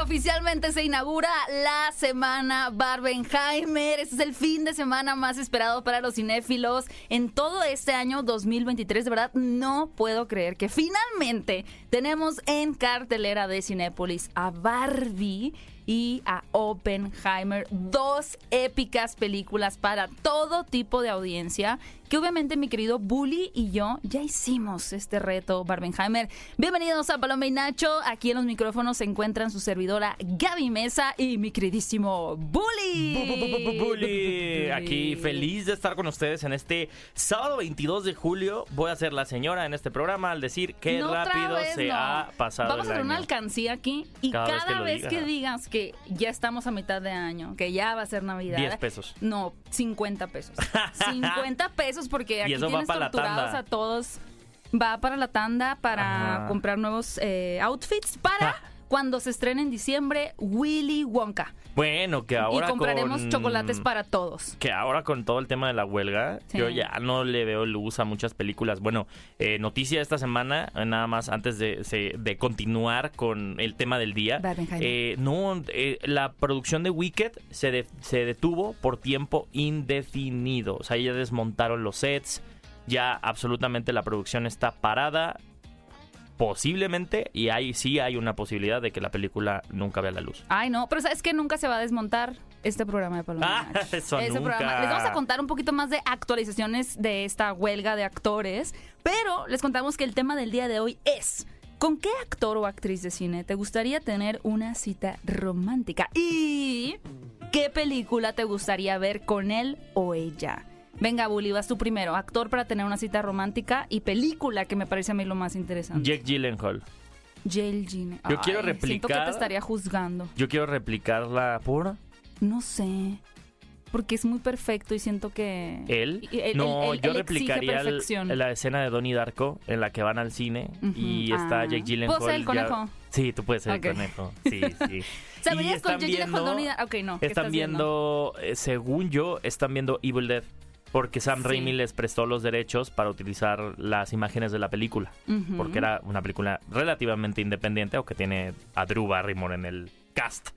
Oficialmente se inaugura la semana Barbenheimer. Este es el fin de semana más esperado para los cinéfilos en todo este año 2023. De verdad, no puedo creer que finalmente tenemos en cartelera de Cinépolis a Barbie y a Oppenheimer, dos épicas películas para todo tipo de audiencia, que obviamente mi querido Bully y yo ya hicimos este reto Barbenheimer. Bienvenidos a Paloma y Nacho, aquí en los micrófonos se encuentran su servidora Gaby Mesa y mi queridísimo Bully. Bully, aquí feliz de estar con ustedes en este sábado 22 de julio. Voy a ser la señora en este programa al decir qué No, rápido vez se no. ha pasado Vamos a hacer una año. alcancía aquí y Cada cada, vez que vez diga. que digas que ya estamos a mitad de año, que ya va a ser Navidad. 10 pesos. No, 50 pesos. 50 pesos porque aquí tienes torturados a todos. Va para la tanda para Ajá. comprar nuevos eh, outfits para Ah. Cuando se estrene en diciembre Willy Wonka. Bueno, que ahora y compraremos con- chocolates para todos. Que ahora con todo el tema de la huelga, Sí. yo ya no le veo luz a muchas películas. Bueno, eh, noticia esta semana, eh, nada más antes de, de continuar con el tema del día. Eh, no, eh, la producción de Wicked se, de- se detuvo por tiempo indefinido. O sea, ya desmontaron los sets, ya absolutamente la producción está parada. Posiblemente, y ahí sí hay una posibilidad de que la película nunca vea la luz. Ay, no, pero sabes que nunca se va a desmontar este programa de Paloma. Ah, eso Ese nunca. programa. Les vamos a contar un poquito más de actualizaciones de esta huelga de actores, pero les contamos que el tema del día de hoy es ¿con qué actor o actriz de cine te gustaría tener una cita romántica? Y ¿qué película te gustaría ver con él o ella? Venga, Bully, vas tú primero. Actor para tener una cita romántica y película, que me parece a mí lo más interesante. Jake Gyllenhaal. Jail Gene. Yo quiero Ay, Siento que replicar- te estaría juzgando. Yo quiero replicarla por No sé. Porque es muy perfecto y siento que. él. no, él- yo él replicaría la escena de Donnie Darko en la que van al cine y está ah. Jake Gyllenhaal. ¿Puedo ser el ya- conejo? Sí, tú puedes ser el conejo. Sí, sí. ¿Sabrías con Jake Gyllenhaal, Donnie Dar- Ok, no. ¿qué Están estás viendo, eh, según yo, están viendo Evil Dead. Porque Sam Sí. Raimi les prestó los derechos para utilizar las imágenes de la película. Porque era una película relativamente independiente, aunque tiene a Drew Barrymore en el cast.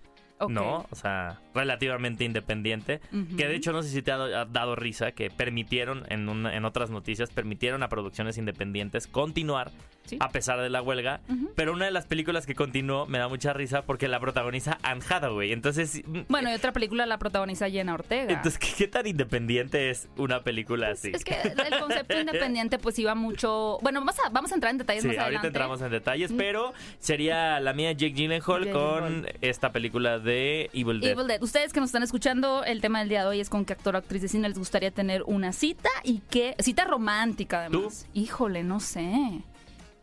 ¿No? O sea, relativamente independiente. Que de hecho no sé si te ha dado, ha dado risa que permitieron, en, una- en otras noticias, permitieron a producciones independientes continuar Sí. a pesar de la huelga. Pero una de las películas que continuó me da mucha risa porque la protagoniza Anne Hathaway. Entonces, mm, Bueno, y otra película la protagoniza Jenna Ortega. entonces ¿qué, qué tan independiente es una película así? Es que el concepto independiente, pues iba mucho. Bueno, vamos a, vamos a entrar en detalles Sí, más ahorita adelante. entramos en detalles, pero sería la mía Jake Gyllenhaal Jake con Gyllenhaal. esta película de Evil Dead. Evil Dead. Ustedes que nos están escuchando, el tema del día de hoy es con qué actor o actriz de cine les gustaría tener una cita y qué. Cita romántica, además. Híjole, no sé.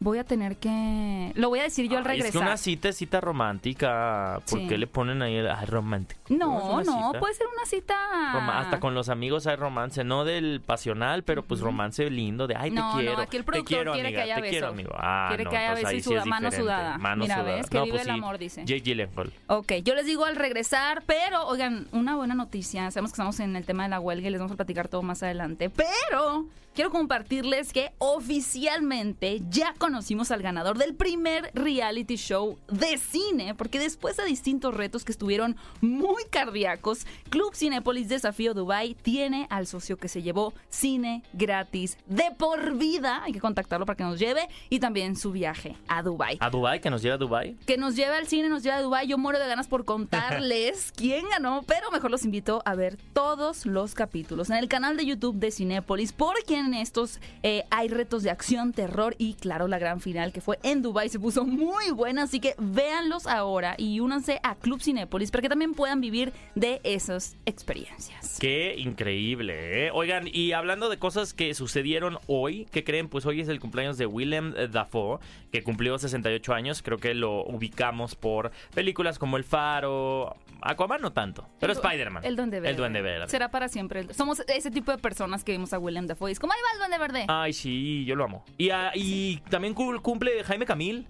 Voy a tener que. Lo voy a decir yo al regresar. Es que una cita es cita romántica. ¿Por Sí. qué le ponen ahí el ay, romántico? No, no, cita. puede ser una cita. Roma- Hasta con los amigos hay romance, no del pasional, pero pues romance lindo de ay te No, no, quiero. aquí el te productor quiero, quiere amiga, que haya te beso. quiero, amigo. Ah, Quiere no, que haya entonces beso y sí suda- es mano sudada. Mano Mira, sudada. ves, que No, vive pues el sí, amor, dice. Jake Gyllenhaal. Ok, yo les digo al regresar, pero oigan, una buena noticia. Sabemos que estamos en el tema de la huelga y les vamos a platicar todo más adelante. Pero quiero compartirles que oficialmente ya conocimos al ganador del primer reality show de cine, porque después de distintos retos que estuvieron muy cardíacos, Club Cinépolis Desafío Dubai tiene al socio que se llevó cine gratis de por vida. Hay que contactarlo para que nos lleve y también su viaje a Dubai A Dubai, que nos lleva a Dubai. que nos lleva al cine, nos lleva a Dubái. Yo muero de ganas por contarles quién ganó, pero mejor los invito a ver todos los capítulos en el canal de YouTube de Cinépolis, porque en estos eh, hay retos de acción, terror y claro, la gran final que fue en Dubái se puso muy buena, así que véanlos ahora y únanse a Club Cinépolis para que también puedan vivir de esas experiencias. Qué increíble, ¿eh? Oigan, y hablando de cosas que sucedieron hoy, ¿qué creen? Pues hoy es el cumpleaños de Willem Dafoe, que cumplió 68 años. Creo que lo ubicamos por películas como El Faro, Aquaman no tanto, pero Spider-Man. El Duende Verde. El Duende Verde. Será para siempre. Somos ese tipo de personas que vimos a William Dafoe. y Es como, ahí va el Duende Verde. Ay, sí, yo lo amo. Y, ah, y también cu- cumple Jaime Camil.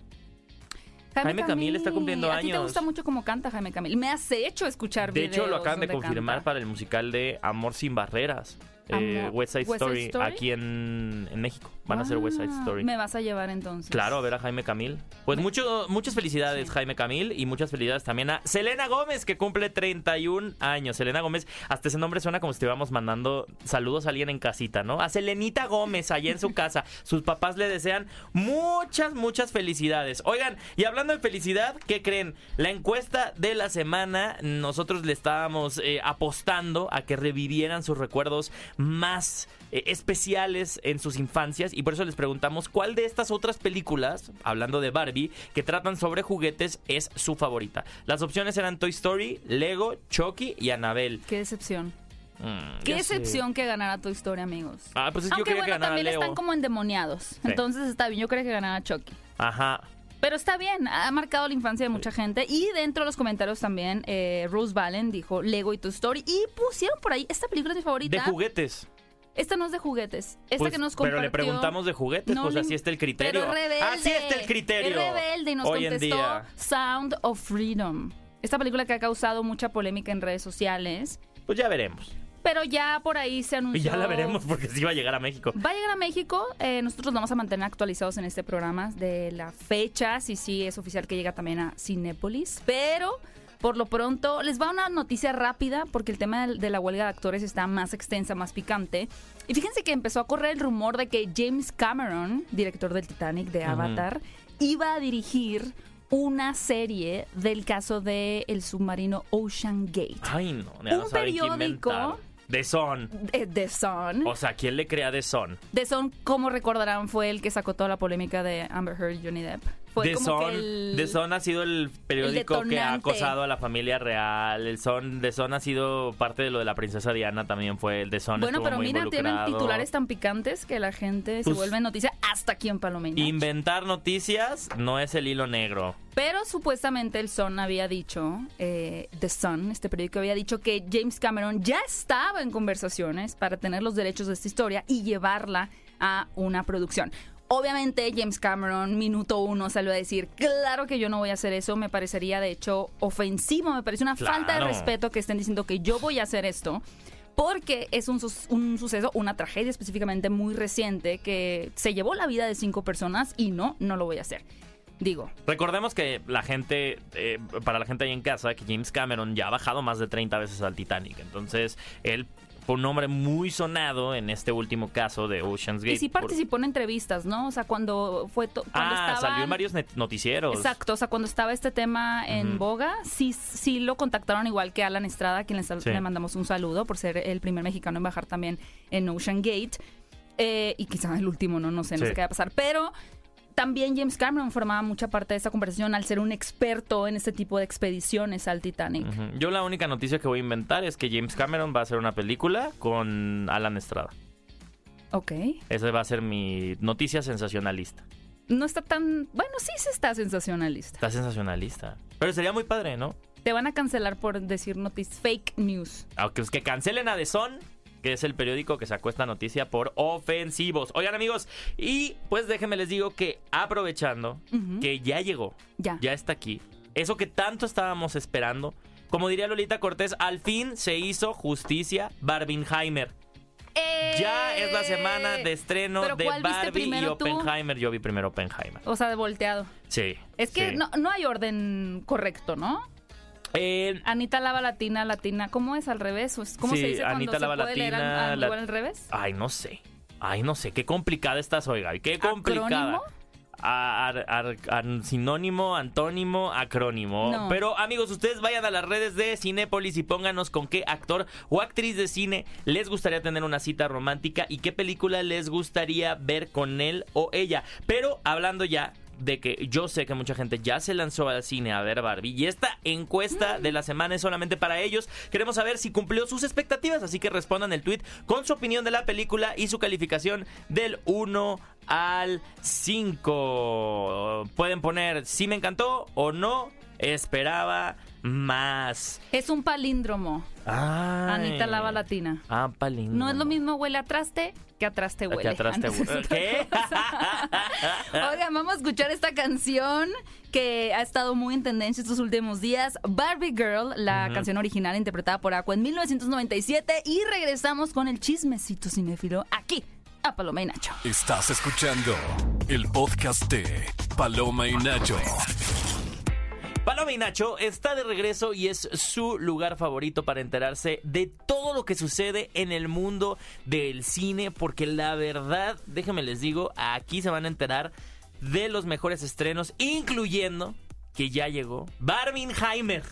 Jaime Camil está cumpliendo a ti te años. gusta mucho cómo canta Jaime Camil. Me has hecho escuchar De videos hecho, lo acaban de confirmar canta. para el musical de Amor sin Barreras. Eh, West Side West Side Story, aquí en, en México. Van a hacer West Side Ah, Story. Me vas a llevar entonces. Claro, a ver a Jaime Camil. Pues mucho, muchas felicidades, Sí. Jaime Camil, y muchas felicidades también a Selena Gómez, que cumple 31 años. Selena Gómez, hasta ese nombre suena como si estuviéramos mandando saludos a alguien en casita, ¿no? A Selenita Gómez, allá en su casa. Sus papás le desean muchas, muchas felicidades. Oigan, y hablando de felicidad, ¿qué creen? La encuesta de la semana, nosotros le estábamos eh, apostando a que revivieran sus recuerdos más eh, especiales en sus infancias y por eso les preguntamos cuál de estas otras películas, hablando de Barbie, que tratan sobre juguetes es su favorita. Las opciones eran Toy Story, Lego, Chucky y Annabelle. Qué decepción. Mm, Qué sé. decepción que ganara tu historia, amigos. Ah, pues es que yo Aunque quería bueno, que ganara también Leo. están como endemoniados. Entonces está bien, yo creo que ganara Chucky. Ajá. Pero está bien, ha marcado la infancia de mucha gente. Y dentro de los comentarios también, eh, Rose Valen dijo Lego y tu story. Y pusieron por ahí, esta película es mi De favorita. juguetes. Esta no es de juguetes. Esta Pues, que nos compartió. pero le preguntamos de juguetes, No pues le- así está el criterio. Pero es rebelde. Así está el criterio. Es rebelde y nos hoy contestó. Sound of Freedom. Esta película que ha causado mucha polémica en redes sociales. Pues ya veremos. Pero ya por ahí se anunció. Y ya la veremos porque sí va a llegar a México. Va a llegar a México. eh, nosotros vamos a mantener actualizados en este programa de la fecha. Si sí es oficial que llega también a Cinépolis. Pero por lo pronto les va una noticia rápida porque el tema de de la huelga de actores está más extensa, más picante. Y fíjense que empezó a correr el rumor de que James Cameron, director del Titanic, de. Avatar, iba a dirigir una serie del caso del el submarino Ocean Gate. Ay, no, ya no Un qué periódico-. The Son. The Sun. O sea, ¿quién le crea The Son? The Sun, como recordarán, fue el que sacó toda la polémica de Amber Heard y Johnny Depp. Fue The como que el... The ha sido el periódico que ha acosado a la familia real. El Son, The Sun ha sido parte de lo de la princesa Diana también fue. El The Sun Bueno, pero muy mira, tienen titulares tan picantes que la gente se Pues, vuelve noticia hasta aquí en Palomino. Inventar noticias no es el hilo negro. Pero supuestamente el Sun había dicho, eh, The Sun, este periódico había dicho que James Cameron ya estaba en conversaciones para tener los derechos de esta historia y llevarla a una producción. Obviamente James Cameron, minuto uno, salió a decir, claro que yo no voy a hacer eso, me parecería de hecho ofensivo, me parece una falta de respeto que estén diciendo que yo voy a hacer esto. Porque es un, un suceso, una tragedia específicamente muy reciente que se llevó la vida de cinco personas y no, no lo voy a hacer. Digo, Recordemos que la gente, eh, para la gente ahí en casa, que James Cameron ya ha bajado más de 30 veces al Titanic. Entonces, él un hombre muy sonado en este último caso de Ocean's Gate. Y sí participó en entrevistas, ¿no? O sea, cuando fue cuando Ah, salió en varios noticieros. Exacto, o sea, cuando estaba este tema en Ujú. boga, sí sí lo contactaron igual que Alan Estrada, a quien le, sal- Sí. le mandamos un saludo por ser el primer mexicano en bajar también en Ocean Gate. Eh, y quizá el último, no, no sé, no Sí. sé qué va a pasar. Pero también James Cameron formaba mucha parte de esta conversación al ser un experto en este tipo de expediciones al Titanic. Yo la única noticia que voy a inventar es que James Cameron va a hacer una película con Alan Estrada. Ok. Esa va a ser mi noticia sensacionalista. No está tan... Bueno, sí se está sensacionalista. Está sensacionalista. Pero sería muy padre, ¿no? Te van a cancelar por decir noticias fake news. Aunque es que cancelen a The Sun, que es el periódico que sacó esta noticia por ofensivos. Oigan, amigos, y pues déjenme les digo que aprovechando que ya llegó, Ya. ya está aquí, eso que tanto estábamos esperando, como diría Lolita Cortés, al fin se hizo justicia Barbenheimer. Ya es la semana de estreno Eh, ¿Pero de Barbie y tú? Oppenheimer. Yo vi primero Oppenheimer. O sea, de volteado. Sí. Es que sí. no, no hay orden correcto, ¿no? Eh, Anita lava latina, latina. ¿Cómo es al revés? ¿O es- ¿Cómo Sí, se dice Anita cuando lava se puede leer al, latina, al- la- igual al revés? Ay, no sé. Ay, no sé. Qué complicada estás hoy, Gaby. Qué complicada. ¿Acrónimo? A- ar- ar- ar- sinónimo, antónimo, acrónimo. No. Pero amigos, ustedes vayan a las redes de Cinépolis y pónganos con qué actor o actriz de cine les gustaría tener una cita romántica y qué película les gustaría ver con él o ella. Pero hablando ya de que yo sé que mucha gente ya se lanzó al cine a ver Barbie y esta encuesta de la semana es solamente para ellos. Queremos saber si cumplió sus expectativas, así que respondan el tweet con su opinión de la película y su calificación del 1 al 5. Pueden poner si me encantó o no. Esperaba más. Es un palíndromo. Ay. Anita Lava Latina. Ah, palíndromo. No es lo mismo huele a traste que a traste huele. Que atrás te huele. ¿Qué? Oigan, vamos a escuchar esta canción que ha estado muy en tendencia estos últimos días. Barbie Girl, la canción original interpretada por Aqua en 1997. Y regresamos con el chismecito cinéfilo aquí, a Paloma y Nacho. Estás escuchando el podcast de Paloma y Nacho. Paloma y Nacho está de regreso y es su lugar favorito para enterarse de todo lo que sucede en el mundo del cine, porque la verdad, déjenme les digo, aquí se van a enterar de los mejores estrenos, incluyendo que ya llegó Barbenheimer.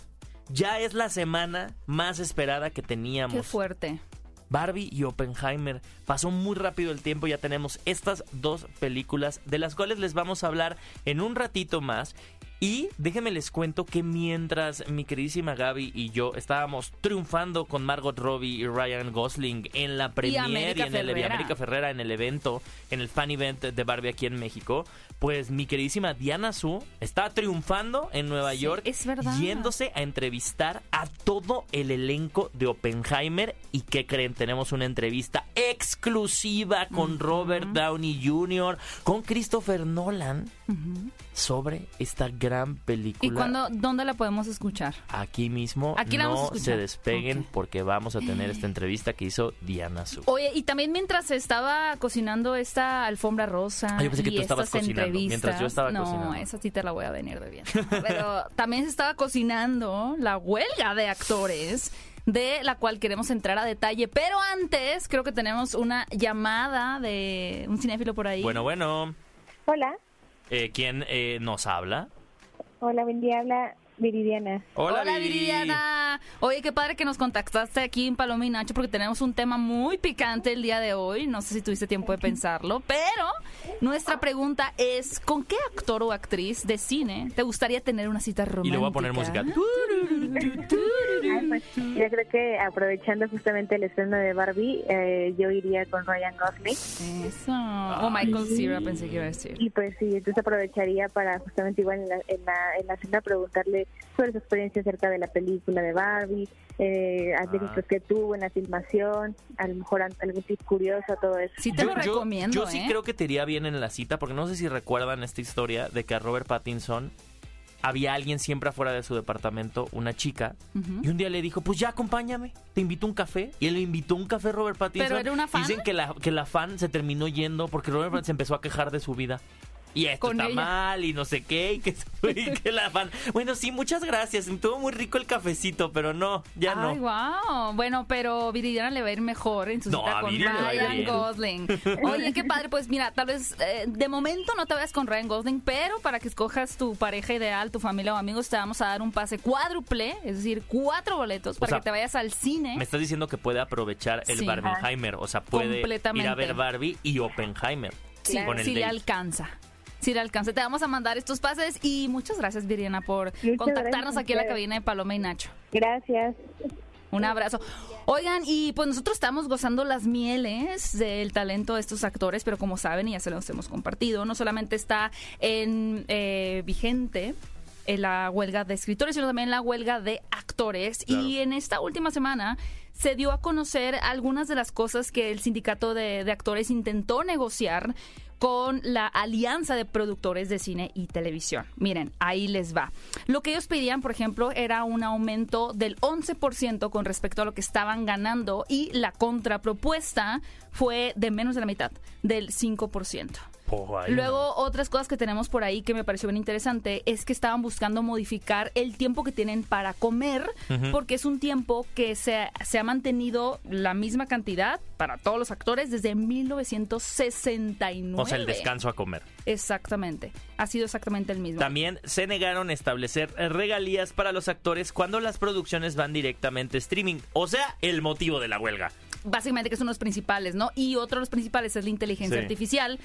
Ya es la semana más esperada que teníamos. Qué fuerte. Barbie y Oppenheimer. Pasó muy rápido el tiempo, ya tenemos estas dos películas de las cuales les vamos a hablar en un ratito más. Y déjenme les cuento que mientras mi queridísima Gaby y yo estábamos triunfando con Margot Robbie y Ryan Gosling en la premiere y, en el y. América Ferrera en el evento, en el fan event de Barbie aquí en México, pues mi queridísima Diana Su está triunfando en Nueva Sí, York, es verdad. yéndose a entrevistar a todo el elenco de Oppenheimer y que creen tenemos una entrevista exclusiva con Robert Downey Jr., con Christopher Nolan sobre esta gran película. ¿Y cuándo, dónde la podemos escuchar? Aquí mismo Aquí la vamos a no se despeguen porque vamos a tener esta entrevista que hizo Diana Su. Oye, y también mientras se estaba cocinando esta alfombra rosa Ah, yo pensé que tú estabas cocinando, entrevistas, mientras yo estaba no, cocinando. esa sí te la voy a venir de bien. Pero también se estaba cocinando la huelga de actores de la cual queremos entrar a detalle. Pero antes, creo que tenemos una llamada de un cinéfilo por ahí. Bueno, bueno, Hola, eh, ¿quién eh, nos habla? hola, buen día, habla Viridiana. Hola, Viri. Viridiana. Oye, qué padre que nos contactaste aquí en Paloma y Nacho porque tenemos un tema muy picante el día de hoy. No sé si tuviste tiempo de pensarlo, pero nuestra pregunta es, ¿con qué actor o actriz de cine te gustaría tener una cita romántica? Y le voy a poner música. Ay, pues, yo creo que aprovechando justamente el estreno de Barbie, eh, yo iría con Ryan Gosling. Eso. O Michael Cera pensé que iba a decir. Y pues sí, entonces aprovecharía para justamente igual en la, en la, en la cena preguntarle sobre su experiencia acerca de la película de Barbie, eh, aspectos que tuvo en la filmación, a lo mejor algún tip curioso, todo eso. Sí te lo recomiendo, yo sí ¿eh? creo que te iría bien en la cita, porque no sé si recuerdan esta historia de que a Robert Pattinson había alguien siempre afuera de su departamento, una chica, y un día le dijo, pues ya acompáñame, te invito a un café. Y él le invitó a un café a Robert Pattinson. ¿Pero era una fan? Dicen que la, que la fan se terminó yendo porque Robert Pattinson se empezó a quejar de su vida. Y esto Con está ella. mal y no sé qué, y que, y que la fan... Bueno, sí, muchas gracias, estuvo muy rico el cafecito, pero no, ya no. Ay, wow. Bueno, pero Viridiana le va a ir mejor en su No, cita con Viri le va a ir Ryan. Gosling. Oye, qué padre. Pues mira, tal vez eh, de momento no te vayas con Ryan Gosling, pero para que escojas tu pareja ideal, tu familia o amigos, te vamos a dar un pase cuádruple, es decir, cuatro boletos para sea, que te vayas al cine. Me estás diciendo que puede aprovechar el Sí. Barbenheimer, o sea, puede ir a ver Barbie y Oppenheimer. Sí, con el si le alcanza. Si le alcanza. Te vamos a mandar estos pases y muchas gracias, Viridiana, por Muchas contactarnos aquí en la cabina de Paloma y Nacho. Gracias. Un abrazo. Oigan, y pues nosotros estamos gozando las mieles del talento de estos actores, pero como saben, y ya se los hemos compartido, no solamente está en eh, vigente en la huelga de escritores, sino también la huelga de actores. Y en esta última semana se dio a conocer algunas de las cosas que el sindicato de, de actores intentó negociar con la Alianza de Productores de Cine y Televisión. Miren, ahí les va. Lo que ellos pedían, por ejemplo, era un aumento del 11% con respecto a lo que estaban ganando y la contrapropuesta fue de menos de la mitad, del 5%. Oh, Luego, otras cosas que tenemos por ahí que me pareció bien interesante es que estaban buscando modificar el tiempo que tienen para comer, porque es un tiempo que se, se ha mantenido la misma cantidad para todos los actores desde 1969. no. O sea, el descanso a comer. Exactamente. Ha sido exactamente el mismo. También se negaron a establecer regalías para los actores cuando las producciones van directamente a streaming. O sea, el motivo de la huelga. Básicamente que son los principales, ¿no? Y otro de los principales es la inteligencia Sí. artificial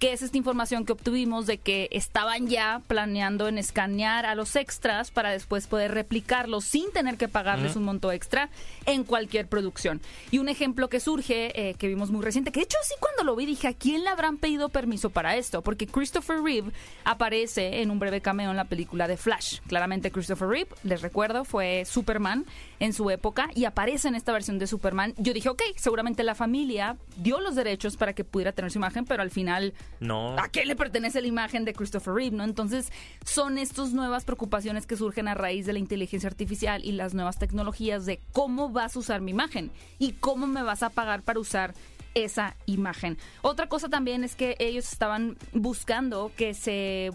que es esta información que obtuvimos de que estaban ya planeando en escanear a los extras para después poder replicarlos sin tener que pagarles un monto extra en cualquier producción. Y un ejemplo que surge, eh, que vimos muy reciente, que de hecho sí cuando lo vi dije, ¿a quién le habrán pedido permiso para esto? Porque Christopher Reeve aparece en un breve cameo en la película de Flash. Claramente Christopher Reeve, les recuerdo, fue Superman en su época y aparece en esta versión de Superman. Yo dije, ok, seguramente la familia dio los derechos para que pudiera tener su imagen, pero al final No. ¿A qué le pertenece la imagen de Christopher Reeve? ¿no? Entonces, son estas nuevas preocupaciones que surgen a raíz de la inteligencia artificial y las nuevas tecnologías de cómo vas a usar mi imagen y cómo me vas a pagar para usar esa imagen. Otra cosa también es que ellos estaban buscando que se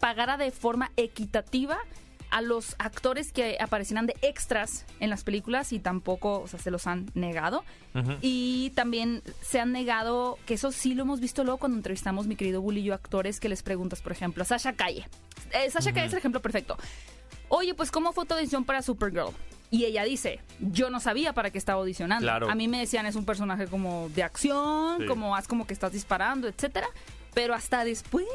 pagara de forma equitativa a los actores que aparecieran de extras en las películas y tampoco, o sea, se los han negado. Y también se han negado, que eso sí lo hemos visto luego cuando entrevistamos, mi querido Bully y yo, actores que les preguntas, por ejemplo, a Sasha Calle. Eh, Sasha Calle es el ejemplo perfecto. Oye, pues, ¿cómo fue tu audición para Supergirl? Y ella dice, yo no sabía para qué estaba audicionando. Claro. A mí me decían, es un personaje como de acción, Sí. como haz como que estás disparando, etcétera. Pero hasta después,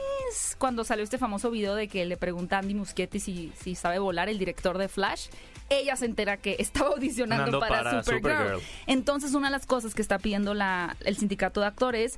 cuando salió este famoso video de que le pregunta a Andy Muschietti si, si sabe volar, el director de Flash, ella se entera que estaba audicionando Ando para, para Supergirl. Supergirl. Entonces, una de las cosas que está pidiendo la, el sindicato de actores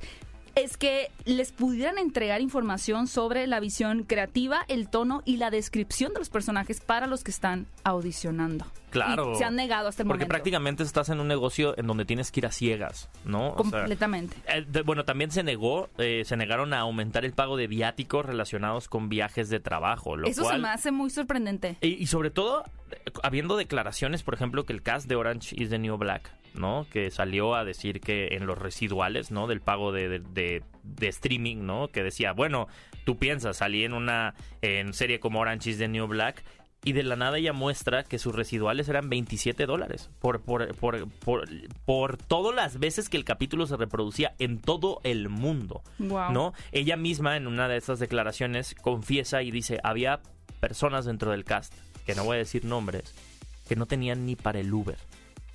es que les pudieran entregar información sobre la visión creativa, el tono y la descripción de los personajes para los que están audicionando. Claro. Y se han negado hasta el Porque momento. prácticamente estás en un negocio en donde tienes que ir a ciegas, ¿no? O sea, Completamente. eh, de- bueno, también se negó, eh, se negaron a aumentar el pago de viáticos relacionados con viajes de trabajo, lo Eso se me hace muy sorprendente. Y, y sobre todo, eh, habiendo declaraciones, por ejemplo, que el cast de Orange is the New Black, ¿no? Que salió a decir que en los residuales, ¿no? Del pago de, de- de- de streaming, ¿no? Que decía, bueno, tú piensas, salí en una en serie como Orange is the New Black y de la nada ella muestra que sus residuales eran 27 dólares por, por, por, por, por todas las veces que el capítulo se reproducía en todo el mundo. Wow. ¿no? Ella misma en una de estas declaraciones confiesa y dice, había personas dentro del cast, que no voy a decir nombres, que no tenían ni para el Uber.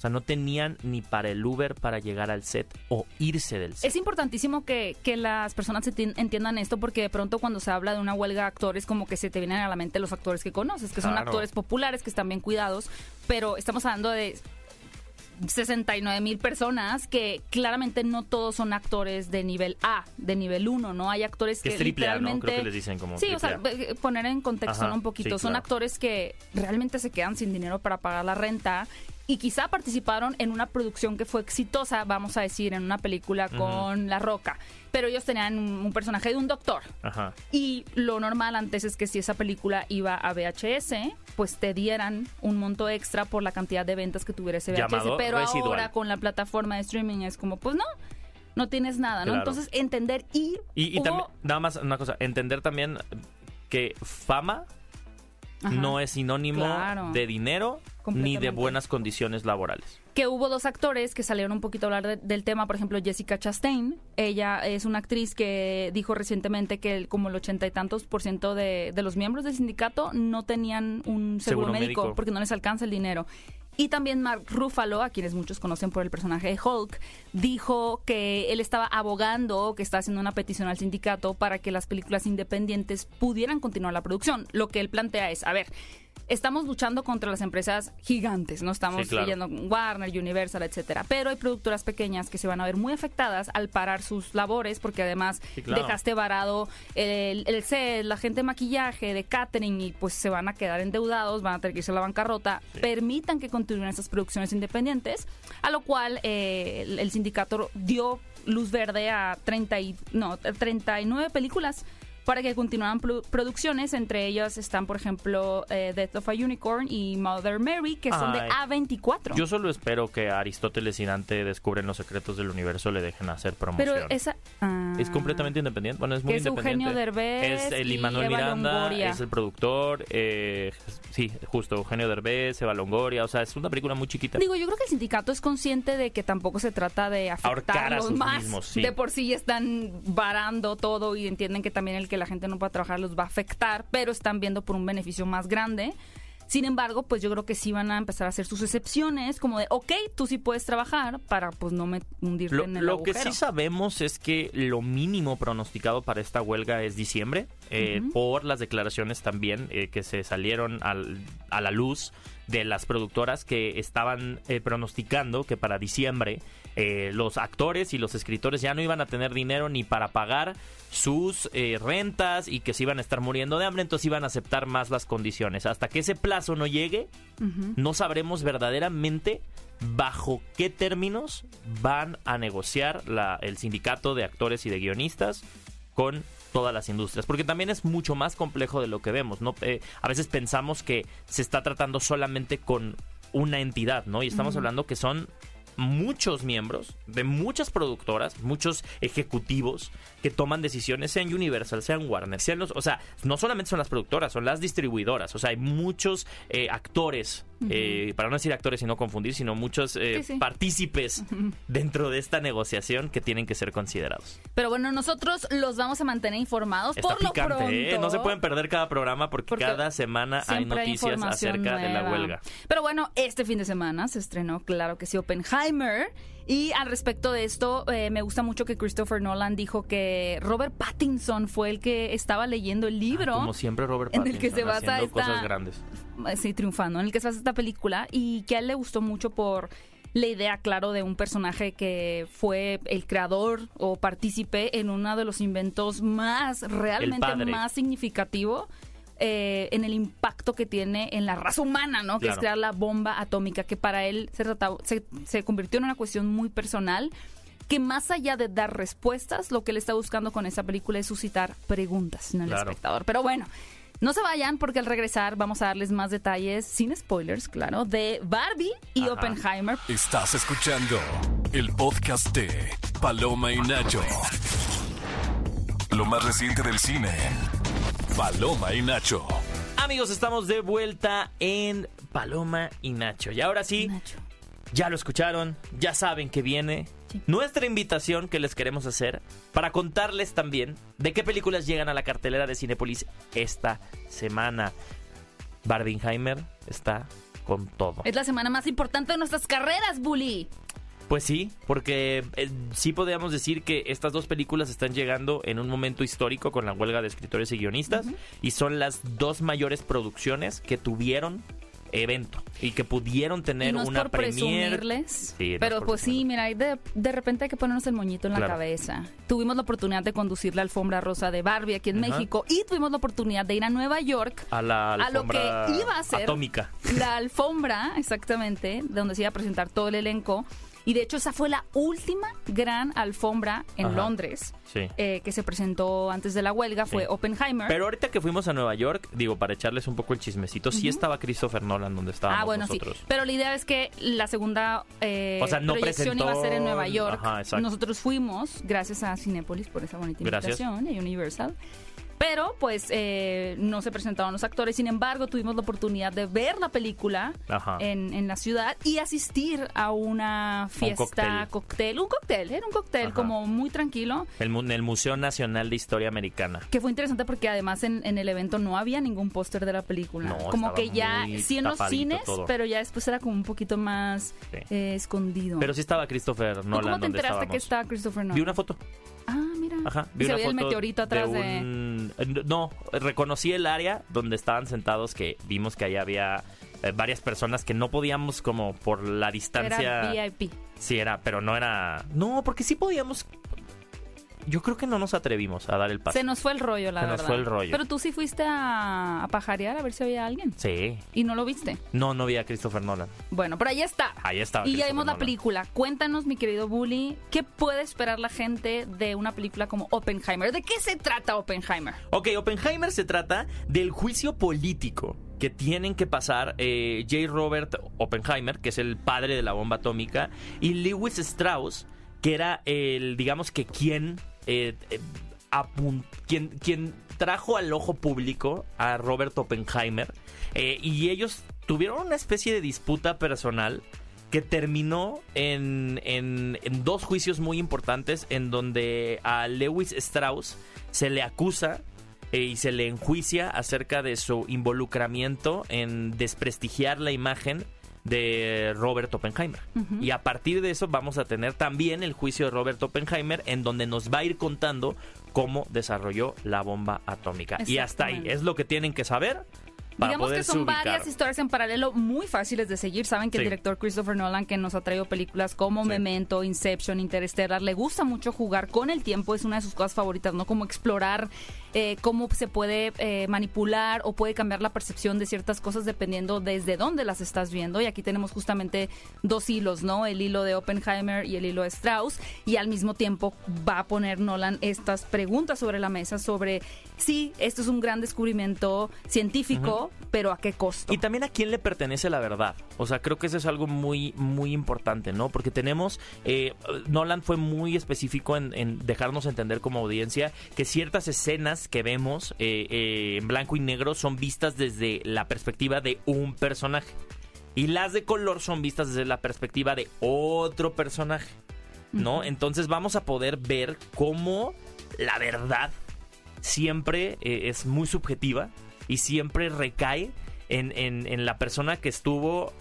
O sea, no tenían ni para el Uber para llegar al set o irse del set. Es importantísimo que, que las personas entiendan esto porque de pronto cuando se habla de una huelga de actores como que se te vienen a la mente los actores que conoces, que son actores populares, que están bien cuidados, pero estamos hablando de 69 mil personas que claramente no todos son actores de nivel A, de nivel 1, ¿no? Hay actores Que que, es triple A, ¿no? Creo que les dicen como Sí, o sea, triple poner en contexto Ajá, ¿no? un poquito. sí, Son claro. actores que realmente se quedan sin dinero para pagar la renta y quizá participaron en una producción que fue exitosa, vamos a decir, en una película con La Roca. Pero ellos tenían un, un personaje de un doctor. Ajá. Y lo normal antes es que si esa película iba a VHS, pues te dieran un monto extra por la cantidad de ventas que tuviera ese VHS. Llamado Pero residual. ahora con la plataforma de streaming es como, pues no, no tienes nada, ¿no? Claro. Entonces entender y... Y, y hubo- también, nada más una cosa, entender también que fama Ajá. no es sinónimo Claro. de dinero ni de buenas condiciones laborales. que hubo dos actores que salieron un poquito a hablar de- del tema, por ejemplo, Jessica Chastain. Ella es una actriz que dijo recientemente que el- como el ochenta y tantos por ciento de, de los miembros del sindicato no tenían un seguro, Seguro médico, médico. porque no les alcanza el dinero. Y también Mark Ruffalo, a quienes muchos conocen por el personaje de Hulk, dijo que él estaba abogando, que está haciendo una petición al sindicato para que las películas independientes pudieran continuar la producción. Lo que él plantea es, a ver, estamos luchando contra las empresas gigantes, no estamos Sí, claro. leyendo Warner, Universal, etcétera, pero hay productoras pequeñas que se van a ver muy afectadas al parar sus labores porque además Sí, claro. dejaste varado el, el set, la gente de maquillaje, de catering y pues se van a quedar endeudados, van a tener que irse a la bancarrota. Permitan que continúen esas producciones independientes, a lo cual eh, el, el sindicato dio luz verde a 30 y, no, 39 películas para que continuaran produ- producciones. Entre ellas están, por ejemplo, eh, Death of a Unicorn y Mother Mary, que son de Ay. A24. Yo solo espero que Aristóteles y Dante descubren los secretos del universo le dejen hacer promoción. Pero esa... ah. Es completamente independiente. Bueno, es muy Que es independiente. Eugenio Derbez Es el y Imanuel Eva Miranda, Longoria. es el productor. eh, sí, justo, Eugenio Derbez, Eva Longoria. O sea, es una película muy chiquita. Digo, yo creo que el sindicato es consciente de que tampoco se trata de Ahorcar a afectarlos sus más. mismos, sí. De por sí ya están varando todo y entienden que también el que la gente no pueda trabajar los va a afectar, pero están viendo por un beneficio más grande. Sin embargo, pues yo creo que sí van a empezar a hacer sus excepciones, como de, ok, tú sí puedes trabajar para pues no me hundirte Lo, en el lo que sí sabemos es que lo mínimo pronosticado para esta huelga es diciembre, eh, por las declaraciones también eh, que se salieron al- a la luz de las productoras que estaban eh, pronosticando que para diciembre eh, los actores y los escritores ya no iban a tener dinero ni para pagar sus eh, rentas y que se iban a estar muriendo de hambre, entonces iban a aceptar más las condiciones. Hasta que ese plazo no llegue, no sabremos verdaderamente bajo qué términos van a negociar la- el sindicato de actores y de guionistas con todas las industrias, porque también es mucho más complejo de lo que vemos, ¿no? Eh, a veces pensamos que se está tratando solamente con una entidad, ¿no? Y estamos hablando que son muchos miembros de muchas productoras, muchos ejecutivos que toman decisiones, sean Universal, sean Warner, sean los, o sea, no solamente son las productoras, son las distribuidoras, o sea, hay muchos eh, actores, eh, para no decir actores y no confundir, sino muchos eh, Sí, sí. partícipes dentro de esta negociación que tienen que ser considerados. Pero bueno, nosotros los vamos a mantener informados Está por lo picante, pronto. ¿eh? No se pueden perder cada programa porque, Porque cada semana hay noticias acerca de la huelga. Pero bueno, este fin de semana se estrenó, claro que sí, Oppenheimer. Y al respecto de esto, eh, me gusta mucho que Christopher Nolan dijo que Robert Pattinson fue el que estaba leyendo el libro. Como siempre, Robert en el que Pattinson se basa esta- cosas grandes. sí, triunfando, en el que se basa esta película y que a él le gustó mucho por la idea, claro, de un personaje que fue el creador o partícipe en uno de los inventos más, realmente más significativo eh, en el impacto que tiene en la raza humana, ¿no? Que es crear la bomba atómica, que para él se, trataba- se, se convirtió en una cuestión muy personal que más allá de dar respuestas, lo que él está buscando con esa película es suscitar preguntas en el Claro. espectador. Pero bueno, no se vayan porque al regresar vamos a darles más detalles, sin spoilers, claro, de Barbie y Ajá. Oppenheimer. Estás escuchando el podcast de Paloma y Nacho. Lo más reciente del cine. Paloma y Nacho. Amigos, estamos de vuelta en Paloma y Nacho. Y ahora sí, Nacho. ya lo escucharon, ya saben que viene Sí. nuestra invitación que les queremos hacer para contarles también de qué películas llegan a la cartelera de Cinepolis esta semana. Barbenheimer está con todo. Es la semana más importante de nuestras carreras, Bully. Pues sí, porque eh, sí podríamos decir que estas dos películas están llegando en un momento histórico con la huelga de escritores y guionistas y son las dos mayores producciones que tuvieron evento y que pudieron tener y no es una por premier. presumirles, Sí, no es pero por pues sí, mira, de, de repente hay que ponernos el moñito en la cabeza. Tuvimos la oportunidad de conducir la alfombra rosa de Barbie aquí en. México y tuvimos la oportunidad de ir a Nueva York a la a lo que iba a ser atómica. la alfombra, exactamente, donde se iba a presentar todo el elenco. Y de hecho esa fue la última gran alfombra en Ajá. Londres Sí. eh, que se presentó antes de la huelga, fue. Oppenheimer. Pero ahorita que fuimos a Nueva York, digo, para echarles un poco el chismecito, sí estaba Christopher Nolan donde estábamos Ah, bueno, nosotros. sí. Pero la idea es que la segunda eh, O sea, no proyección iba a ser en presentó- Nueva York. Ajá. Nosotros fuimos, gracias a Cinépolis por esa bonita Gracias. invitación, y Universal. Pero, pues, eh, no se presentaron los actores. Sin embargo, tuvimos la oportunidad de ver la película en, en la ciudad y asistir a una fiesta, cóctel. cóctel. Un cóctel, era un cóctel Ajá. como muy tranquilo. El, en el Museo Nacional de Historia Americana. Que fue interesante porque además en, en el evento no había ningún póster de la película. No, como estaba que ya, sí en los cines, todo. pero ya después era como un poquito más Sí. eh, escondido. Pero sí estaba Christopher ¿Tú Nolan cómo te enteraste que está Christopher Nolan? Vi una foto. Ah, mira. Ajá, Y vi se una veía el meteorito atrás de... un- No, reconocí el área donde estaban sentados que vimos que ahí había eh, varias personas que no podíamos como por la distancia... Era VIP. Sí, era, pero no era... No, porque sí podíamos... Yo creo que no nos atrevimos a dar el paso. Se nos fue el rollo, la Se nos verdad. fue el rollo. Pero tú sí fuiste a, a pajarear a ver si había alguien. Sí. Y no lo viste. No, no vi a Christopher Nolan. Bueno, pero ahí está. Ahí estaba. Y ya vimos la película. Cuéntanos, mi querido Bully, ¿qué puede esperar la gente de una película como Oppenheimer? ¿De qué se trata Oppenheimer? Ok, Oppenheimer se trata del juicio político que tienen que pasar eh, J. Robert Oppenheimer, que es el padre de la bomba atómica, y Lewis Strauss, que era el, digamos que quien, eh, eh, quien, trajo al ojo público a Robert Oppenheimer, eh, y ellos tuvieron una especie de disputa personal que terminó en, dos juicios muy importantes en donde a Lewis Strauss se le acusa y se le enjuicia acerca de su involucramiento en desprestigiar la imagen de Robert Oppenheimer. Y a partir de eso vamos a tener también el juicio de Robert Oppenheimer en donde nos va a ir contando cómo desarrolló la bomba atómica. Y hasta ahí es lo que tienen que saber Digamos que son varias historias en paralelo muy fáciles de seguir. Saben que el director Christopher Nolan, que nos ha traído películas como Memento, Inception, Interstellar, le gusta mucho jugar con el tiempo, es una de sus cosas favoritas, ¿no? Como explorar eh, cómo se puede eh, manipular o puede cambiar la percepción de ciertas cosas dependiendo desde dónde las estás viendo. Y aquí tenemos justamente dos hilos, ¿no? El hilo de Oppenheimer y el hilo de Strauss. Y al mismo tiempo va a poner Nolan estas preguntas sobre la mesa sobre si esto es un gran descubrimiento científico, pero a qué costo. Y también a quién le pertenece la verdad. O sea, creo que eso es algo muy, muy importante, ¿no? Porque tenemos, eh, Nolan fue muy específico en, en dejarnos entender como audiencia que ciertas escenas que vemos eh, eh, en blanco y negro son vistas desde la perspectiva de un personaje. Y las de color son vistas desde la perspectiva de otro personaje. ¿No? Entonces vamos a poder ver cómo la verdad siempre eh, es muy subjetiva y siempre recae en, en, la persona que estuvo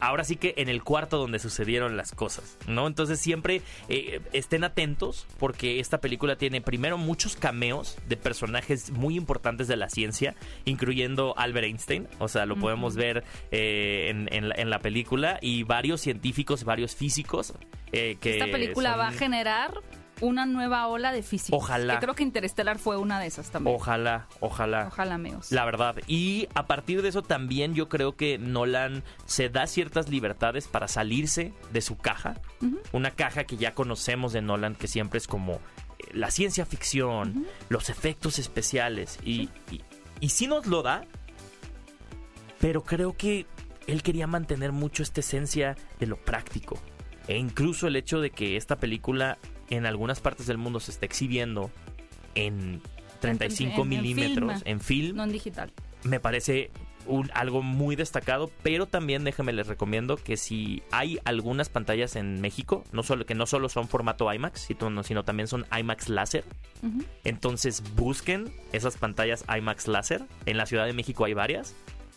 ahora sí que en el cuarto donde sucedieron las cosas, ¿no? Entonces siempre eh, estén atentos porque esta película tiene primero muchos cameos de personajes muy importantes de la ciencia, incluyendo Albert Einstein, o sea, lo podemos ver eh, en, la, película, y varios científicos, varios físicos. Eh, que esta película va a generar una nueva ola de física. Ojalá. creo que Interstellar fue una de esas también. Ojalá, ojalá. Ojalá, meos. La verdad. Y a partir de eso también yo creo que Nolan se da ciertas libertades para salirse de su caja. Una caja que ya conocemos de Nolan, que siempre es como eh, la ciencia ficción, los efectos especiales. Y, y, y sí nos lo da, pero creo que él quería mantener mucho esta esencia de lo práctico. E incluso el hecho de que esta película en algunas partes del mundo se está exhibiendo en 35 milímetros, en film. No en digital. Me parece un, algo muy destacado, pero también déjenme les recomiendo que si hay algunas pantallas en México, no solo que no solo son formato IMAX, sino, sino también son IMAX láser, entonces busquen esas pantallas IMAX láser. En la Ciudad de México hay varias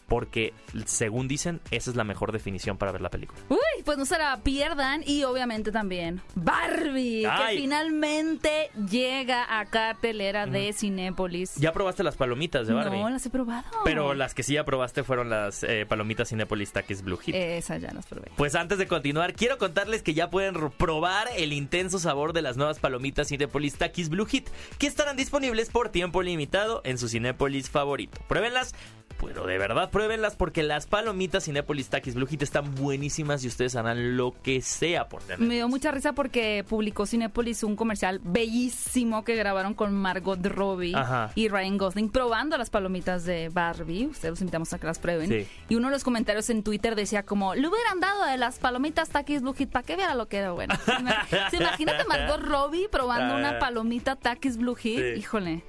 porque según dicen, esa es la mejor definición para ver la película. Uy, pues no se la pierdan y obviamente también Barbie, que finalmente llega a cartelera de Cinépolis. ¿Ya probaste las palomitas de Barbie? No, las he probado. Pero las que sí ya probaste fueron las eh, palomitas Cinépolis Takis Blue Hit. Esas ya las probé. Pues antes de continuar, quiero contarles que ya pueden probar el intenso sabor de las nuevas palomitas Cinépolis Takis Blue Hit, que estarán disponibles por tiempo limitado en su Cinépolis favorito. Pruébenlas pero de verdad pruébenlas porque las palomitas Cinepolis Takis Blue Hit están buenísimas y ustedes harán lo que sea por tener. Me dio mucha risa porque publicó Cinepolis un comercial bellísimo que grabaron con Margot Robbie y Ryan Gosling probando las palomitas de Barbie. Ustedes los invitamos a que las prueben. Y uno de los comentarios en Twitter decía como, le hubieran dado de las palomitas Takis Blue Hit para que viera lo que era bueno. Imagínate Margot Robbie probando una palomita Takis Blue Hit. Híjole.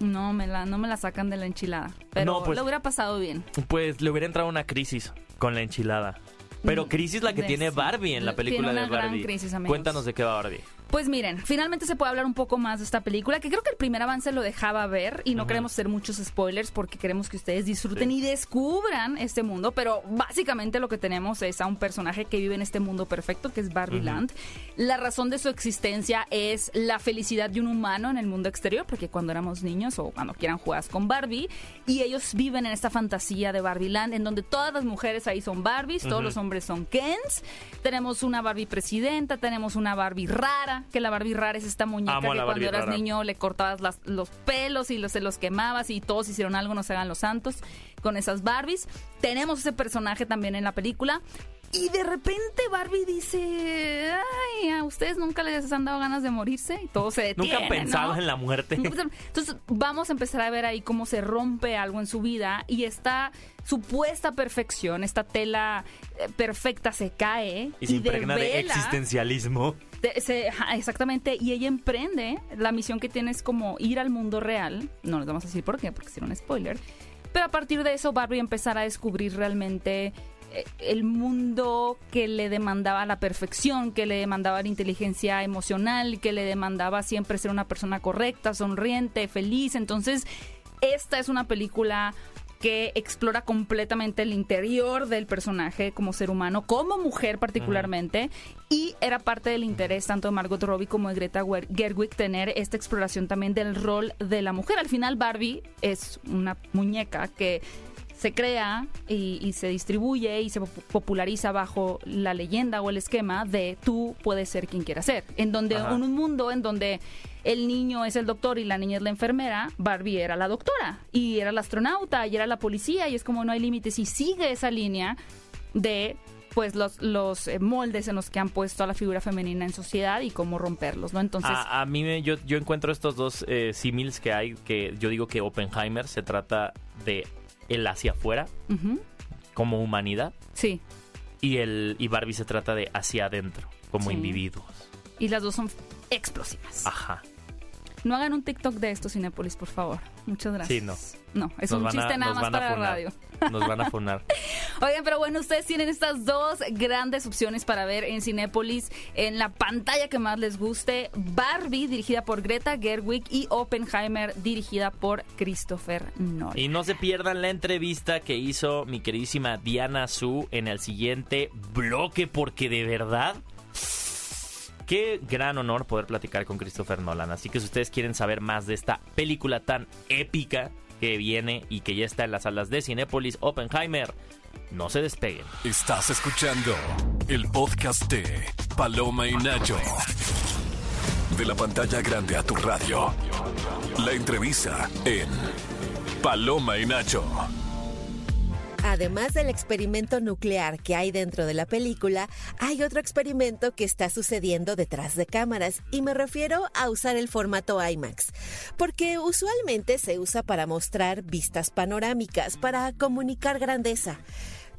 No me la, no me la sacan de la enchilada. Pero pues, le hubiera pasado bien. Pues le hubiera entrado una crisis con la enchilada. Pero mm, crisis la que tiene Barbie en la película de Barbie. Cuéntanos de qué va Barbie. Pues miren, finalmente se puede hablar un poco más de esta película, que creo que el primer avance lo dejaba ver y no queremos hacer muchos spoilers porque queremos que ustedes disfruten y descubran este mundo, pero básicamente lo que tenemos es a un personaje que vive en este mundo perfecto, que es Barbie Land. La razón de su existencia es la felicidad de un humano en el mundo exterior, porque cuando éramos niños o cuando quieran jugar con Barbie, y ellos viven en esta fantasía de Barbie Land, en donde todas las mujeres ahí son Barbies, todos los hombres son Kens, tenemos una Barbie presidenta, tenemos una Barbie rara, que la Barbie rara es esta muñeca que cuando eras niño le cortabas los pelos y los, se los quemabas y todos hicieron algo, no se hagan los santos con esas Barbies. Tenemos ese personaje también en la película. Y de repente Barbie dice, ay, a ustedes nunca les han dado ganas de morirse y todo se detiene. Nunca pensado en la muerte. Entonces vamos a empezar a ver ahí cómo se rompe algo en su vida y esta supuesta perfección, esta tela eh, perfecta se cae. Y se impregna de existencialismo exactamente, y ella emprende, la misión que tiene es como ir al mundo real, no les vamos a decir por qué, porque si un spoiler, pero a partir de eso Barbie empezará a descubrir realmente el mundo que le demandaba la perfección, que le demandaba la inteligencia emocional, que le demandaba siempre ser una persona correcta, sonriente, feliz. Entonces, esta es una película que explora completamente el interior del personaje como ser humano, como mujer particularmente, y era parte del interés tanto de Margot Robbie como de Greta Gerwig tener esta exploración también del rol de la mujer. Al final Barbie es una muñeca que se crea y, se distribuye y se populariza bajo la leyenda o el esquema de tú puedes ser quien quieras ser. En donde en un mundo en donde el niño es el doctor y la niña es la enfermera, Barbie era la doctora y era la astronauta y era la policía y es como no hay límites y sigue esa línea de pues los, los eh, moldes en los que han puesto a la figura femenina en sociedad y cómo romperlos, ¿no? Entonces... A, mí me, yo, yo encuentro estos dos eh, símiles que hay, que yo digo que Oppenheimer se trata de el hacia afuera, como humanidad. Sí. Y, el, y Barbie se trata de hacia adentro, como individuos. Y las dos son explosivas. Ajá. No hagan un TikTok de esto, Cinépolis, por favor. Muchas gracias. Sí, no. No, es un chiste nada más para la radio. Nos van a funar. Oigan, pero bueno, ustedes tienen estas dos grandes opciones para ver en Cinépolis en la pantalla que más les guste. Barbie, dirigida por Greta Gerwig, y Oppenheimer, dirigida por Christopher Nolan. Y no se pierdan la entrevista que hizo mi queridísima Diana Su en el siguiente bloque, porque de verdad Qué gran honor poder platicar con Christopher Nolan. Así que si ustedes quieren saber más de esta película tan épica que viene y que ya está en las salas de Cinépolis Oppenheimer, no se despeguen. Estás escuchando el podcast de Paloma y Nacho. De la pantalla grande a tu radio. La entrevista en Paloma y Nacho. Además del experimento nuclear que hay dentro de la película, hay otro experimento que está sucediendo detrás de cámaras y me refiero a usar el formato IMAX, porque usualmente se usa para mostrar vistas panorámicas, para comunicar grandeza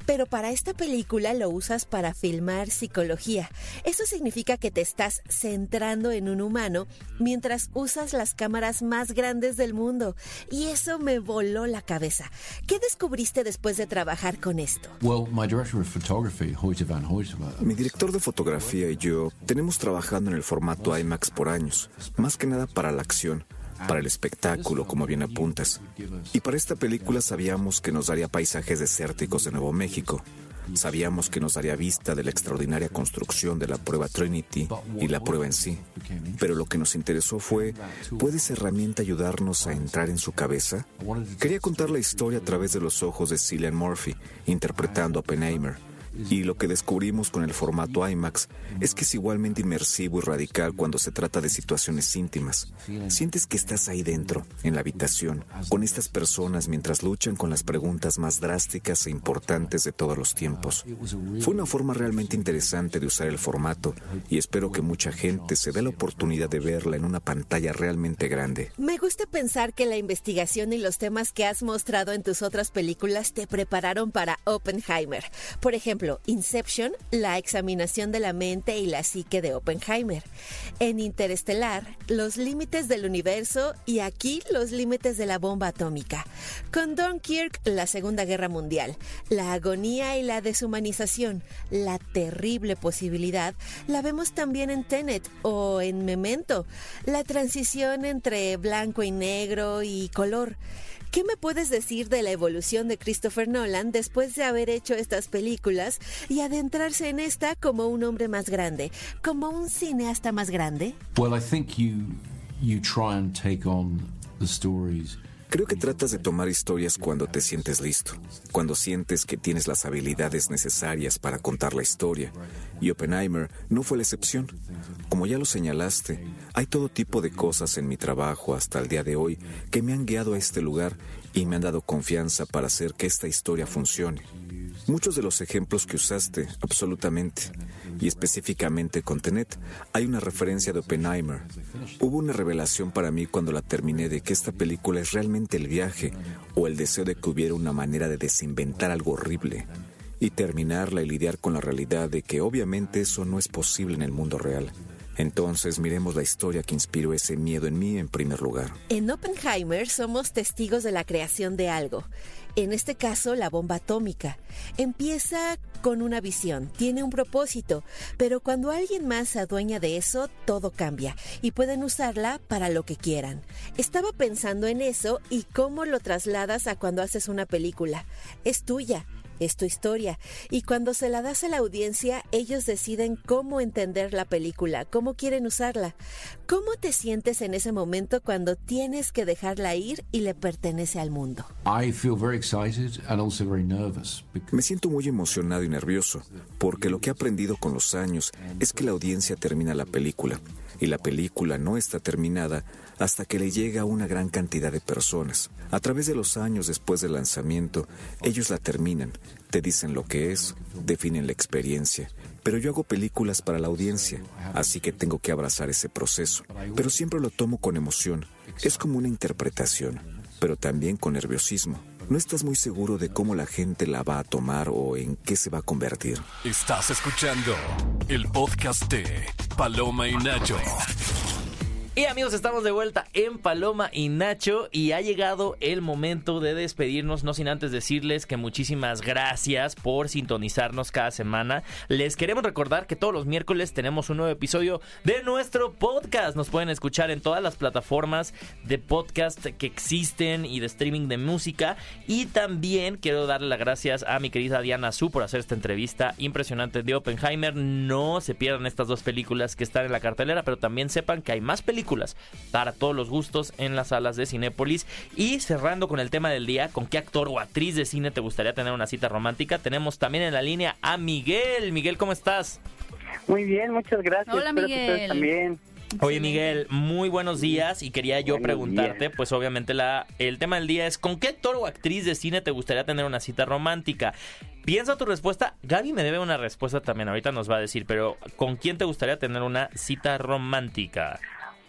pero para esta película lo usas para filmar psicología. Eso significa que te estás centrando en un humano mientras usas las cámaras más grandes del mundo. Y eso me voló la cabeza. ¿Qué descubriste después de trabajar con esto? Mi director de fotografía y yo tenemos trabajando en el formato IMAX por años, más que nada para la acción para el espectáculo, como bien apuntas. Y para esta película sabíamos que nos daría paisajes desérticos de Nuevo México. Sabíamos que nos daría vista de la extraordinaria construcción de la prueba Trinity y la prueba en sí. Pero lo que nos interesó fue, ¿puede esa herramienta ayudarnos a entrar en su cabeza? Quería contar la historia a través de los ojos de Cillian Murphy, interpretando a Oppenheimer y lo que descubrimos con el formato IMAX es que es igualmente inmersivo y radical cuando se trata de situaciones íntimas. Sientes que estás ahí dentro, en la habitación, con estas personas mientras luchan con las preguntas más drásticas e importantes de todos los tiempos. Fue una forma realmente interesante de usar el formato y espero que mucha gente se dé la oportunidad de verla en una pantalla realmente grande. Me gusta pensar que la investigación y los temas que has mostrado en tus otras películas te prepararon para Oppenheimer. Por ejemplo, Inception, la examinación de la mente y la psique de Oppenheimer. En Interestelar, los límites del universo y aquí los límites de la bomba atómica. Con Dunkirk, la Segunda Guerra Mundial, la agonía y la deshumanización, la terrible posibilidad, la vemos también en Tenet o en Memento, la transición entre blanco y negro y color. ¿Qué me puedes decir de la evolución de Christopher Nolan después de haber hecho estas películas y adentrarse en esta como un hombre más grande, como un cineasta más grande? Well, I think you you try and take on the stories Creo que tratas de tomar historias cuando te sientes listo, cuando sientes que tienes las habilidades necesarias para contar la historia. Y Oppenheimer no fue la excepción. Como ya lo señalaste, hay todo tipo de cosas en mi trabajo hasta el día de hoy que me han guiado a este lugar y me han dado confianza para hacer que esta historia funcione. Muchos de los ejemplos que usaste, absolutamente, y específicamente con Tenet, hay una referencia de Oppenheimer. Hubo una revelación para mí cuando la terminé de que esta película es realmente el viaje o el deseo de que hubiera una manera de desinventar algo horrible y terminarla y lidiar con la realidad de que obviamente eso no es posible en el mundo real. Entonces miremos la historia que inspiró ese miedo en mí en primer lugar. En Oppenheimer somos testigos de la creación de algo. En este caso, la bomba atómica. Empieza con una visión, tiene un propósito, pero cuando alguien más se adueña de eso, todo cambia y pueden usarla para lo que quieran. Estaba pensando en eso y cómo lo trasladas a cuando haces una película. Es tuya es tu historia. Y cuando se la das a la audiencia, ellos deciden cómo entender la película, cómo quieren usarla. ¿Cómo te sientes en ese momento cuando tienes que dejarla ir y le pertenece al mundo? Me siento muy emocionado y nervioso, porque lo que he aprendido con los años es que la audiencia termina la película, y la película no está terminada hasta que le llega a una gran cantidad de personas. A través de los años después del lanzamiento, ellos la terminan, te dicen lo que es, definen la experiencia. Pero yo hago películas para la audiencia, así que tengo que abrazar ese proceso. Pero siempre lo tomo con emoción. Es como una interpretación, pero también con nerviosismo. No estás muy seguro de cómo la gente la va a tomar o en qué se va a convertir. Estás escuchando el podcast de Paloma y Nacho. Y amigos, estamos de vuelta en Paloma y Nacho y ha llegado el momento de despedirnos, no sin antes decirles que muchísimas gracias por sintonizarnos cada semana. Les queremos recordar que todos los miércoles tenemos un nuevo episodio de nuestro podcast. Nos pueden escuchar en todas las plataformas de podcast que existen y de streaming de música. Y también quiero darle las gracias a mi querida Diana Su por hacer esta entrevista impresionante de Oppenheimer. No se pierdan estas dos películas que están en la cartelera, pero también sepan que hay más películas para todos los gustos en las salas de Cinépolis. Y cerrando con el tema del día, ¿con qué actor o actriz de cine te gustaría tener una cita romántica? Tenemos también en la línea a Miguel. Miguel, ¿cómo estás? Muy bien, muchas gracias. Hola, Miguel. también. Oye Miguel, muy buenos días y quería yo preguntarte, pues obviamente la, el tema del día es ¿con qué actor o actriz de cine te gustaría tener una cita romántica? Piensa tu respuesta, Gaby me debe una respuesta también, ahorita nos va a decir, pero ¿con quién te gustaría tener una cita romántica?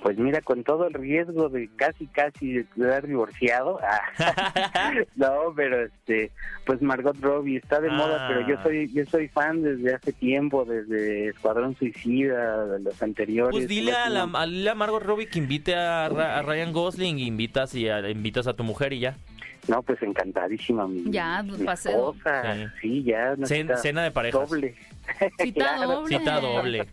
Pues mira, con todo el riesgo de casi, casi de quedar divorciado. Ah, no, pero este, pues Margot Robbie está de moda, pero yo ah. soy, yo soy fan desde hace tiempo, desde Escuadrón Suicida, de los anteriores. Pues dile a, la, a, Margot Robbie que invite a, Ryan Gosling, invitas y invitas a tu mujer y ya. No, pues encantadísima mi, ya, mi esposa. Sí. ya. cena de pareja. Doble. Cita doble. Cita doble.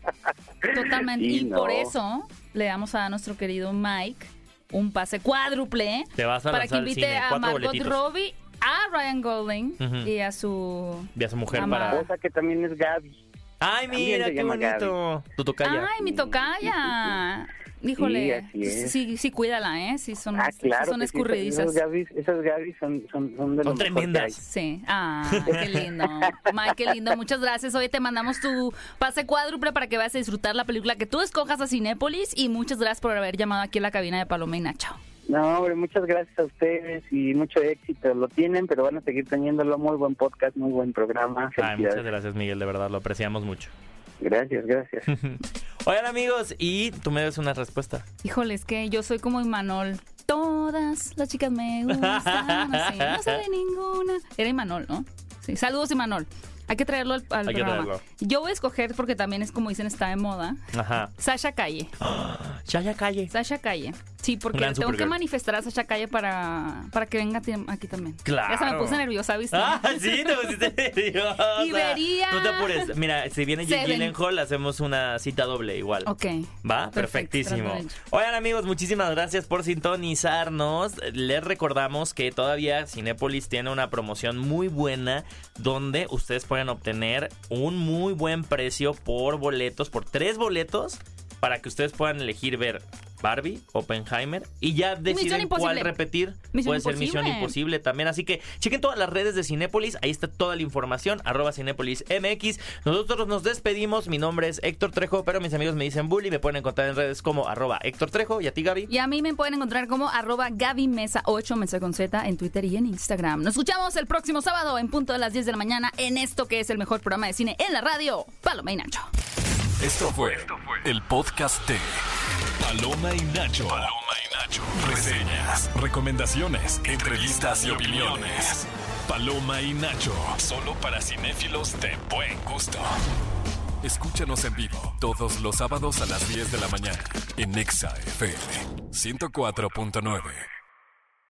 Totalmente. y por eso le damos a nuestro querido Mike un pase cuádruple para que invite a Margot Robbie, a Ryan Golding y a su y a su mujer para esposa que también es Gaby. Ay, mira, qué bonito. Tu tocaya. Ay, mi tocaya. Híjole, sí, sí, cuídala, ¿eh? Sí, son, ah, son escurridizas. esas Gavis, esas Gavis son, son, son, de son tremendas. Sí, ah, qué lindo. Mike, qué lindo. Muchas gracias. Hoy te mandamos tu pase cuádruple para que vayas a disfrutar la película que tú escojas a Cinépolis. Y muchas gracias por haber llamado aquí a la cabina de Paloma y Nacho. No, hombre, muchas gracias a ustedes y mucho éxito. Lo tienen, pero van a seguir teniéndolo. Muy buen podcast, muy buen programa. Ay, muchas gracias, Miguel. De verdad, lo apreciamos mucho. Gracias, gracias. Oigan amigos, y tú me des una respuesta. Híjole, es que yo soy como Imanol. Todas las chicas me gustan, así, no sé de ninguna. Era Imanol, ¿no? Sí, saludos Imanol. Hay que traerlo al, programa. Yo voy a escoger porque también es como dicen, está de moda. Ajá. Sasha Calle. Sasha Calle. Sasha Calle. Sí, porque tengo que manifestar a Sasha Calle para, para que venga aquí también. Claro. Ya se me puse nerviosa, ¿viste? Ah, sí, te pusiste nerviosa. Y vería. No te apures. Mira, si viene Jake Gyllenhaal, hacemos una cita doble igual. Ok. ¿Va? Perfectísimo. Oigan, amigos, muchísimas gracias por sintonizarnos. Les recordamos que todavía Cinépolis tiene una promoción muy buena donde ustedes pueden obtener un muy buen precio por boletos, por tres boletos, para que ustedes puedan elegir ver Barbie, Oppenheimer y ya deciden cuál repetir. Puede ser Misión Imposible también. Así que chequen todas las redes de Cinépolis. Ahí está toda la información. Arroba Cinépolis MX. Nosotros nos despedimos. Mi nombre es Héctor Trejo, pero mis amigos me dicen Bully. Me pueden encontrar en redes como arroba Héctor Trejo. ¿Y a ti, Gaby? Y a mí me pueden encontrar como arroba Gaby Mesa 8, Mesa con Z en Twitter y en Instagram. Nos escuchamos el próximo sábado en punto de las 10 de la mañana en esto que es el mejor programa de cine en la radio. Paloma y Nacho. Esto fue el podcast de Paloma y Nacho. Paloma y Nacho. Reseñas, recomendaciones, entrevistas y opiniones. Paloma y Nacho. Solo para cinéfilos de buen gusto. Escúchanos en vivo todos los sábados a las 10 de la mañana en Nexa FM 104.9.